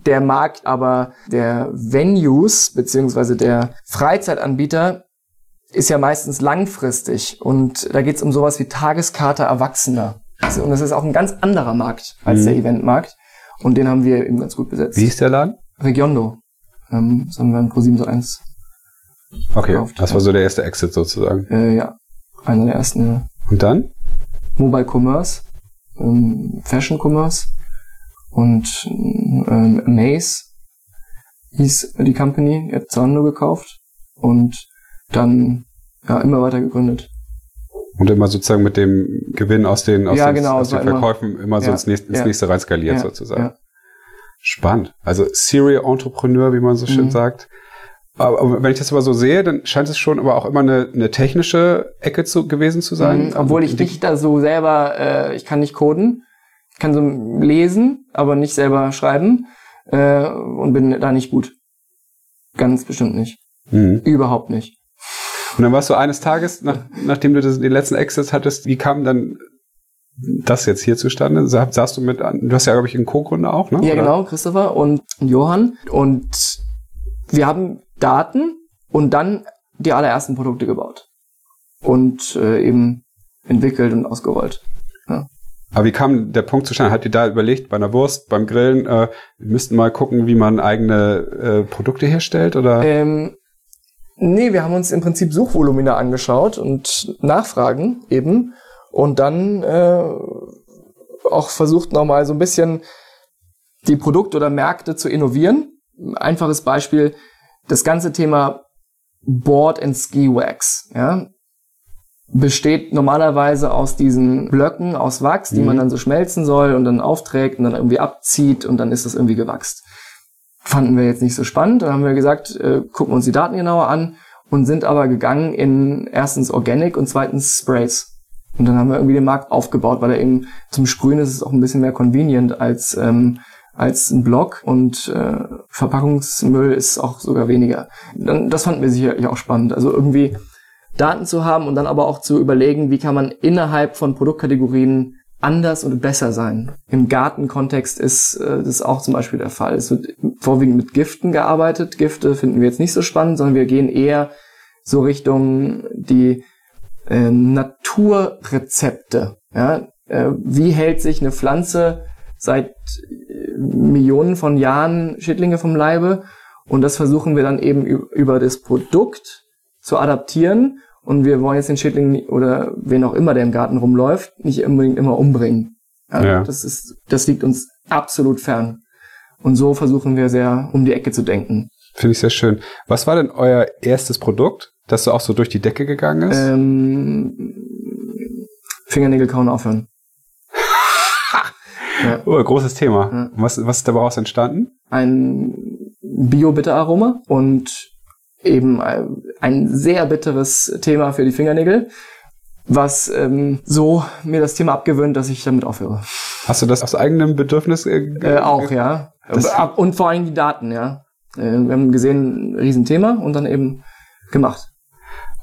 der Markt aber der Venues beziehungsweise der Freizeitanbieter ist ja meistens langfristig und da geht es um sowas wie Tageskarte Erwachsener. Also, Und das ist auch ein ganz anderer Markt als Mhm. der Eventmarkt und den haben wir eben ganz gut besetzt. Wie hieß der Laden? Regiondo. Ähm, das haben wir in Pro7 1. Okay, Gekauft, das war so der erste Exit sozusagen. Äh, ja, einer der ersten. Ja. Und dann? Mobile Commerce, ähm, Fashion Commerce und ähm, Amaze hieß die Company, er hat Zalando gekauft und dann ja immer weiter gegründet. Und immer sozusagen mit dem Gewinn aus den, aus Ja, den, genau, aus den war immer- Verkäufen immer, so ins nächste, ins nächste rein skaliert sozusagen. Spannend. Also Serial Entrepreneur, wie man so schön Mhm. sagt. Aber, wenn ich das aber so sehe, dann scheint es schon aber auch immer eine, eine technische Ecke zu, gewesen zu sein. Mhm, obwohl ich nicht da so selber, äh, ich kann nicht coden, ich kann so lesen, aber nicht selber schreiben äh, und bin da nicht gut. Ganz bestimmt nicht. Mhm. Überhaupt nicht. Und dann warst du eines Tages, nach, nachdem du das, den letzten Exit hattest, wie kam dann das jetzt hier zustande? Sa sagst du mit, du hast ja, glaube ich, einen Co-Gründer auch, ne? Ja, Oder? genau, Christopher und Johann. Und wir haben Daten und dann die allerersten Produkte gebaut. Und äh, eben entwickelt und ausgerollt. Aber wie kam der Punkt zustande? Habt ihr da überlegt, bei einer Wurst, beim Grillen, äh, wir müssten mal gucken, wie man eigene äh, Produkte herstellt? Oder? Ähm, nee, wir haben uns im Prinzip Suchvolumina angeschaut und Nachfragen eben. Und dann äh, auch versucht nochmal so ein bisschen die Produkte oder Märkte zu innovieren. Einfaches Beispiel, das ganze Thema Board and Ski Wax. Ja? besteht normalerweise aus diesen Blöcken aus Wachs, die Mhm. man dann so schmelzen soll und dann aufträgt und dann irgendwie abzieht und dann ist das irgendwie gewachst. Fanden wir jetzt nicht so spannend. Dann haben wir gesagt, äh, gucken uns die Daten genauer an und sind aber gegangen in erstens Organic und zweitens Sprays. Und dann haben wir irgendwie den Markt aufgebaut, weil er eben zum Sprühen ist es auch ein bisschen mehr convenient als ähm, als ein Block und äh, Verpackungsmüll ist auch sogar weniger. Dann, das fanden wir sicherlich auch spannend. Also irgendwie Daten zu haben und dann aber auch zu überlegen, wie kann man innerhalb von Produktkategorien anders und besser sein. Im Gartenkontext ist äh, das auch zum Beispiel der Fall. Es wird vorwiegend mit Giften gearbeitet. Gifte finden wir jetzt nicht so spannend, sondern wir gehen eher so Richtung die äh, Naturrezepte. Ja? Äh, wie hält sich eine Pflanze seit äh, Millionen von Jahren Schädlinge vom Leibe? Und das versuchen wir dann eben über das Produkt zu adaptieren. Und wir wollen jetzt den Schädling oder wen auch immer, der im Garten rumläuft, nicht unbedingt immer umbringen. Ja, Ja. Das ist, das liegt uns absolut fern. Und so versuchen wir sehr um die Ecke zu denken. Finde ich sehr schön. Was war denn euer erstes Produkt, das so auch so durch die Decke gegangen ist? Ähm, Fingernägel kauen aufhören. ja. oh, großes Thema. Ja. Was, was ist daraus entstanden? Ein Bio-Bitter-Aroma und eben ein, ein sehr bitteres Thema für die Fingernägel, was ähm, so mir das Thema abgewöhnt, dass ich damit aufhöre. Hast du das aus eigenem Bedürfnis? Äh, Äh, auch, ja. Das- und vor allem die Daten, ja. Äh, wir haben gesehen, ein Riesenthema und dann eben gemacht.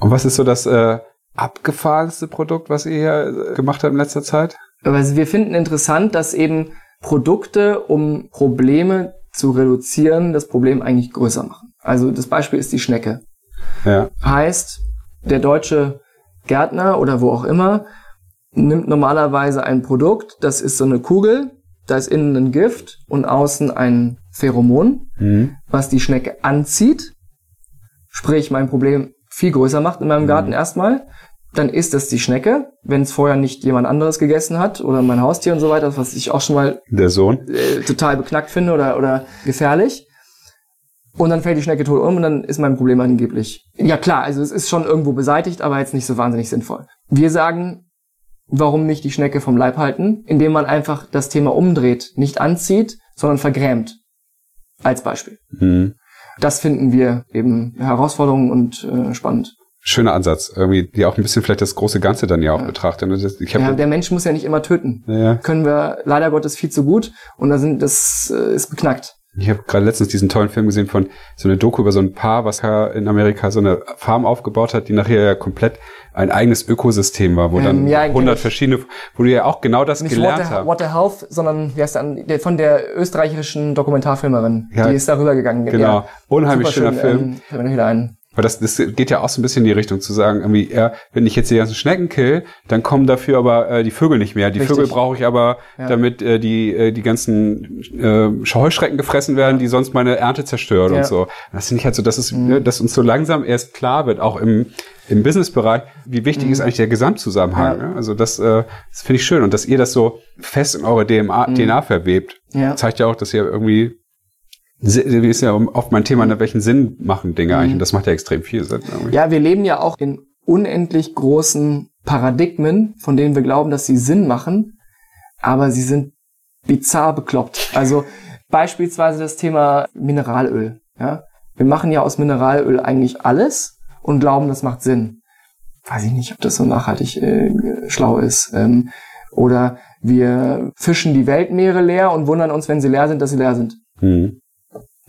Und was ist so das äh, abgefahrenste Produkt, was ihr hier äh, gemacht habt in letzter Zeit? Also wir finden interessant, dass eben Produkte, um Probleme zu reduzieren, das Problem eigentlich größer machen. Also das Beispiel ist die Schnecke. Ja. Heißt, der deutsche Gärtner oder wo auch immer nimmt normalerweise ein Produkt, das ist so eine Kugel, da ist innen ein Gift und außen ein Pheromon, Mhm. was die Schnecke anzieht, sprich mein Problem viel größer macht in meinem Garten erstmal. Dann ist das die Schnecke, wenn es vorher nicht jemand anderes gegessen hat oder mein Haustier und so weiter, was ich auch schon mal Der Sohn. äh, total beknackt finde oder, oder gefährlich. Und dann fällt die Schnecke tot um und dann ist mein Problem angeblich. Ja klar, also es ist schon irgendwo beseitigt, aber jetzt nicht so wahnsinnig sinnvoll. Wir sagen, warum nicht die Schnecke vom Leib halten, indem man einfach das Thema umdreht, nicht anzieht, sondern vergrämt. Als Beispiel. Mhm. Das finden wir eben Herausforderung und äh, spannend. Schöner Ansatz. Irgendwie, die auch ein bisschen vielleicht das große Ganze dann ja auch betrachtet. Und das- Ich Ja, der Mensch muss ja nicht immer töten. ja, Können wir leider Gottes viel zu gut und da sind das äh, ist beknackt. Ich habe gerade letztens diesen tollen Film gesehen von so eine Doku über so ein Paar, was in Amerika so eine Farm aufgebaut hat, die nachher ja komplett ein eigenes Ökosystem war, wo Ähm, dann ja, kenn 100 ich. verschiedene, wo du ja auch genau das Nicht gelernt Water, hast. Water Health, sondern wie heißt der von der österreichischen Dokumentarfilmerin. Ja. Die ist darüber gegangen. Genau, Ja. unheimlich schöner schön, Film. Ähm, fällt mir noch wieder ein. Weil das, das geht ja auch so ein bisschen in die Richtung zu sagen, irgendwie, ja, wenn ich jetzt die ganzen Schnecken kill, dann kommen dafür aber äh, die Vögel nicht mehr. Die Richtig. Vögel brauche ich aber, Ja. damit äh, die äh, die ganzen äh, Heuschrecken gefressen werden, die sonst meine Ernte zerstören. Mhm. und so. Das finde ich halt so, dass es, ne, dass uns so langsam erst klar wird, auch im im Businessbereich, wie wichtig ist eigentlich der Gesamtzusammenhang. Mhm. Ne? Also das, äh, das finde ich schön und dass ihr das so fest in eure DNA, DNA verwebt, Mhm. Zeigt ja auch, dass ihr irgendwie ist ja oft mein Thema, ne, welchen Sinn machen Dinge eigentlich? Und das macht ja extrem viel Sinn. irgendwie. Mhm. Ja, wir leben ja auch in unendlich großen Paradigmen, von denen wir glauben, dass sie Sinn machen, aber sie sind bizarr bekloppt. Also beispielsweise das Thema Mineralöl. Ja? Wir machen ja aus Mineralöl eigentlich alles und glauben, das macht Sinn. Weiß ich nicht, ob das so nachhaltig äh, schlau ist. Ähm, oder wir fischen die Weltmeere leer und wundern uns, wenn sie leer sind, dass sie leer sind. Mhm.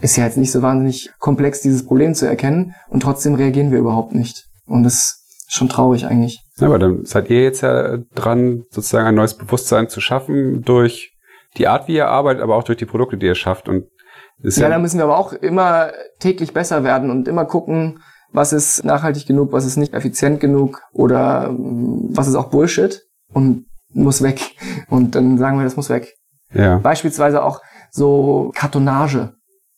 Ist ja jetzt nicht so wahnsinnig komplex, dieses Problem zu erkennen und trotzdem reagieren wir überhaupt nicht. Und das ist schon traurig eigentlich. Ja, aber dann seid ihr jetzt ja dran, sozusagen ein neues Bewusstsein zu schaffen durch die Art, wie ihr arbeitet, aber auch durch die Produkte, die ihr schafft. Und ja, ja, da müssen wir aber auch immer täglich besser werden und immer gucken, was ist nachhaltig genug, was ist nicht effizient genug oder mm, was ist auch Bullshit und muss weg. Und dann sagen wir, das muss weg. Ja. Beispielsweise auch so Kartonage.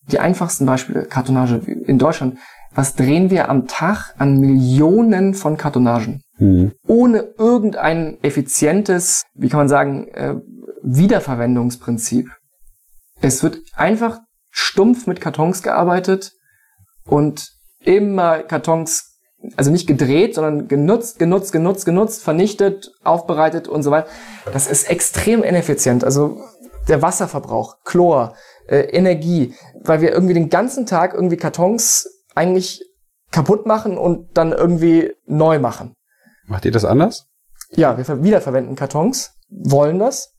Die einfachsten Beispiele, Kartonage in Deutschland. Was drehen wir am Tag an Millionen von Kartonagen? Mhm. Ohne irgendein effizientes, wie kann man sagen, äh, Wiederverwendungsprinzip. Es wird einfach stumpf mit Kartons gearbeitet und immer Kartons, also nicht gedreht, sondern genutzt, genutzt, genutzt, genutzt, vernichtet, aufbereitet und so weiter. Das ist extrem ineffizient. Also der Wasserverbrauch, Chlor, äh, Energie, weil wir irgendwie den ganzen Tag irgendwie Kartons eigentlich kaputt machen und dann irgendwie neu machen. Macht ihr das anders? Ja, wir wiederverwenden Kartons, wollen das,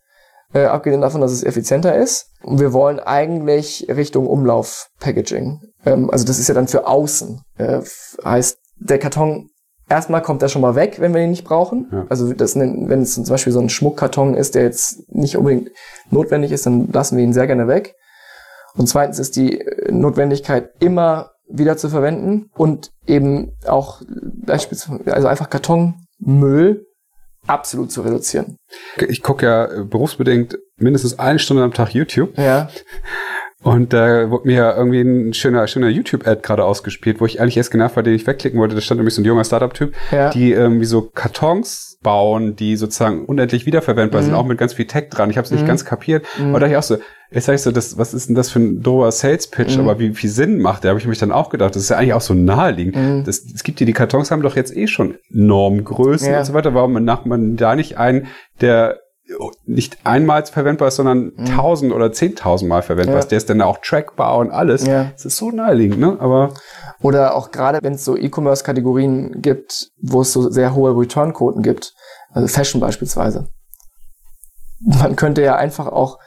äh, abgesehen davon, dass es effizienter ist. Und wir wollen eigentlich Richtung Umlauf-Packaging. Ähm, also das ist ja dann für außen. Äh, heißt, der Karton, erstmal kommt er schon mal weg, wenn wir ihn nicht brauchen. Ja. Also das, wenn es zum Beispiel so ein Schmuckkarton ist, der jetzt nicht unbedingt notwendig ist, dann lassen wir ihn sehr gerne weg. Und zweitens ist die äh, Notwendigkeit immer wieder zu verwenden und eben auch beispielsweise, also einfach Kartonmüll absolut zu reduzieren. Ich gucke ja berufsbedingt mindestens eine Stunde am Tag YouTube. Ja. Und da äh, wurde mir irgendwie ein schöner, schöner YouTube-Ad gerade ausgespielt, wo ich eigentlich erst genervt war, den ich wegklicken wollte. Da stand nämlich so ein junger Startup-Typ, ja. die irgendwie so Kartons bauen, die sozusagen unendlich wiederverwendbar mhm. sind, auch mit ganz viel Tech dran. Ich habe es nicht mhm. ganz kapiert. Mhm. Und da dachte ich auch so, jetzt sag ich so, das, was ist denn das für ein dober Sales-Pitch? Mhm. Aber wie viel Sinn macht der? Habe ich mich dann auch gedacht. Das ist ja eigentlich auch so naheliegend. Mhm. Das, es gibt hier, die Kartons haben doch jetzt eh schon Normgrößen ja. und so weiter. Warum macht man da nicht einen, der nicht einmal verwendbar ist, sondern mhm. tausend oder zehntausendmal verwendbar ist. Der ist dann auch trackbar und alles. Ja. Das ist so naheliegend, ne? Aber oder auch gerade, wenn es so E-Commerce-Kategorien gibt, wo es so sehr hohe Return-Quoten gibt, also Fashion beispielsweise. Man könnte ja einfach auch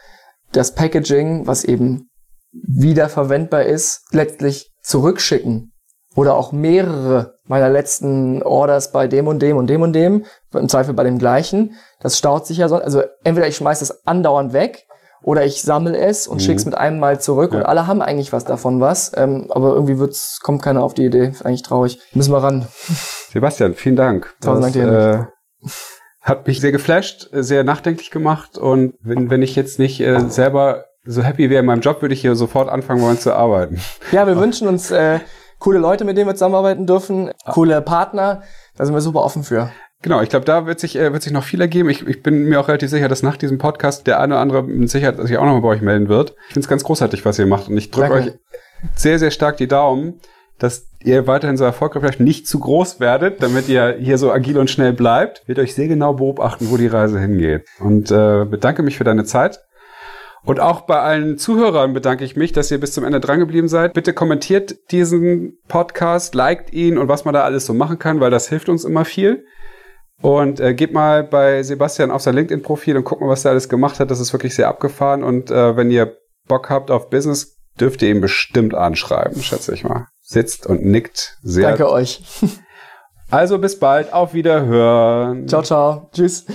das Packaging, was eben wiederverwendbar ist, letztlich zurückschicken oder auch mehrere meiner letzten Orders bei dem und dem und dem und dem, im Zweifel bei dem gleichen. Das staut sich ja so. Also entweder ich schmeiße es andauernd weg oder ich sammle es und mhm. schicke es mit einem Mal zurück ja. und alle haben eigentlich was davon was. Ähm, aber irgendwie wird's, kommt keiner auf die Idee. Ist eigentlich traurig. Müssen wir ran. Sebastian, vielen Dank. Tausend Dank dir. Äh, hat mich sehr geflasht, sehr nachdenklich gemacht und wenn, wenn ich jetzt nicht äh, selber so happy wäre in meinem Job, würde ich hier sofort anfangen wollen zu arbeiten. Ja, wir wünschen uns äh, coole Leute, mit denen wir zusammenarbeiten dürfen, coole Partner. Da sind wir super offen für. Genau, ich glaube, da wird sich, äh, wird sich noch viel ergeben. Ich, ich bin mir auch relativ sicher, dass nach diesem Podcast der eine oder andere mit Sicherheit sich auch nochmal bei euch melden wird. Ich finde es ganz großartig, was ihr macht. Und ich drücke euch sehr, sehr stark die Daumen, dass ihr weiterhin so erfolgreich vielleicht nicht zu groß werdet, damit ihr hier so agil und schnell bleibt. Wird euch sehr genau beobachten, wo die Reise hingeht. Und äh, bedanke mich für deine Zeit. Und auch bei allen Zuhörern bedanke ich mich, dass ihr bis zum Ende drangeblieben seid. Bitte kommentiert diesen Podcast, liked ihn und was man da alles so machen kann, weil das hilft uns immer viel. Und äh, geht mal bei Sebastian auf sein LinkedIn-Profil und guckt mal, was er alles gemacht hat. Das ist wirklich sehr abgefahren. Und äh, wenn ihr Bock habt auf Business, dürft ihr ihn bestimmt anschreiben, schätze ich mal. Sitzt und nickt sehr. Danke euch. also bis bald, auf Wiederhören. Ciao, ciao. Tschüss.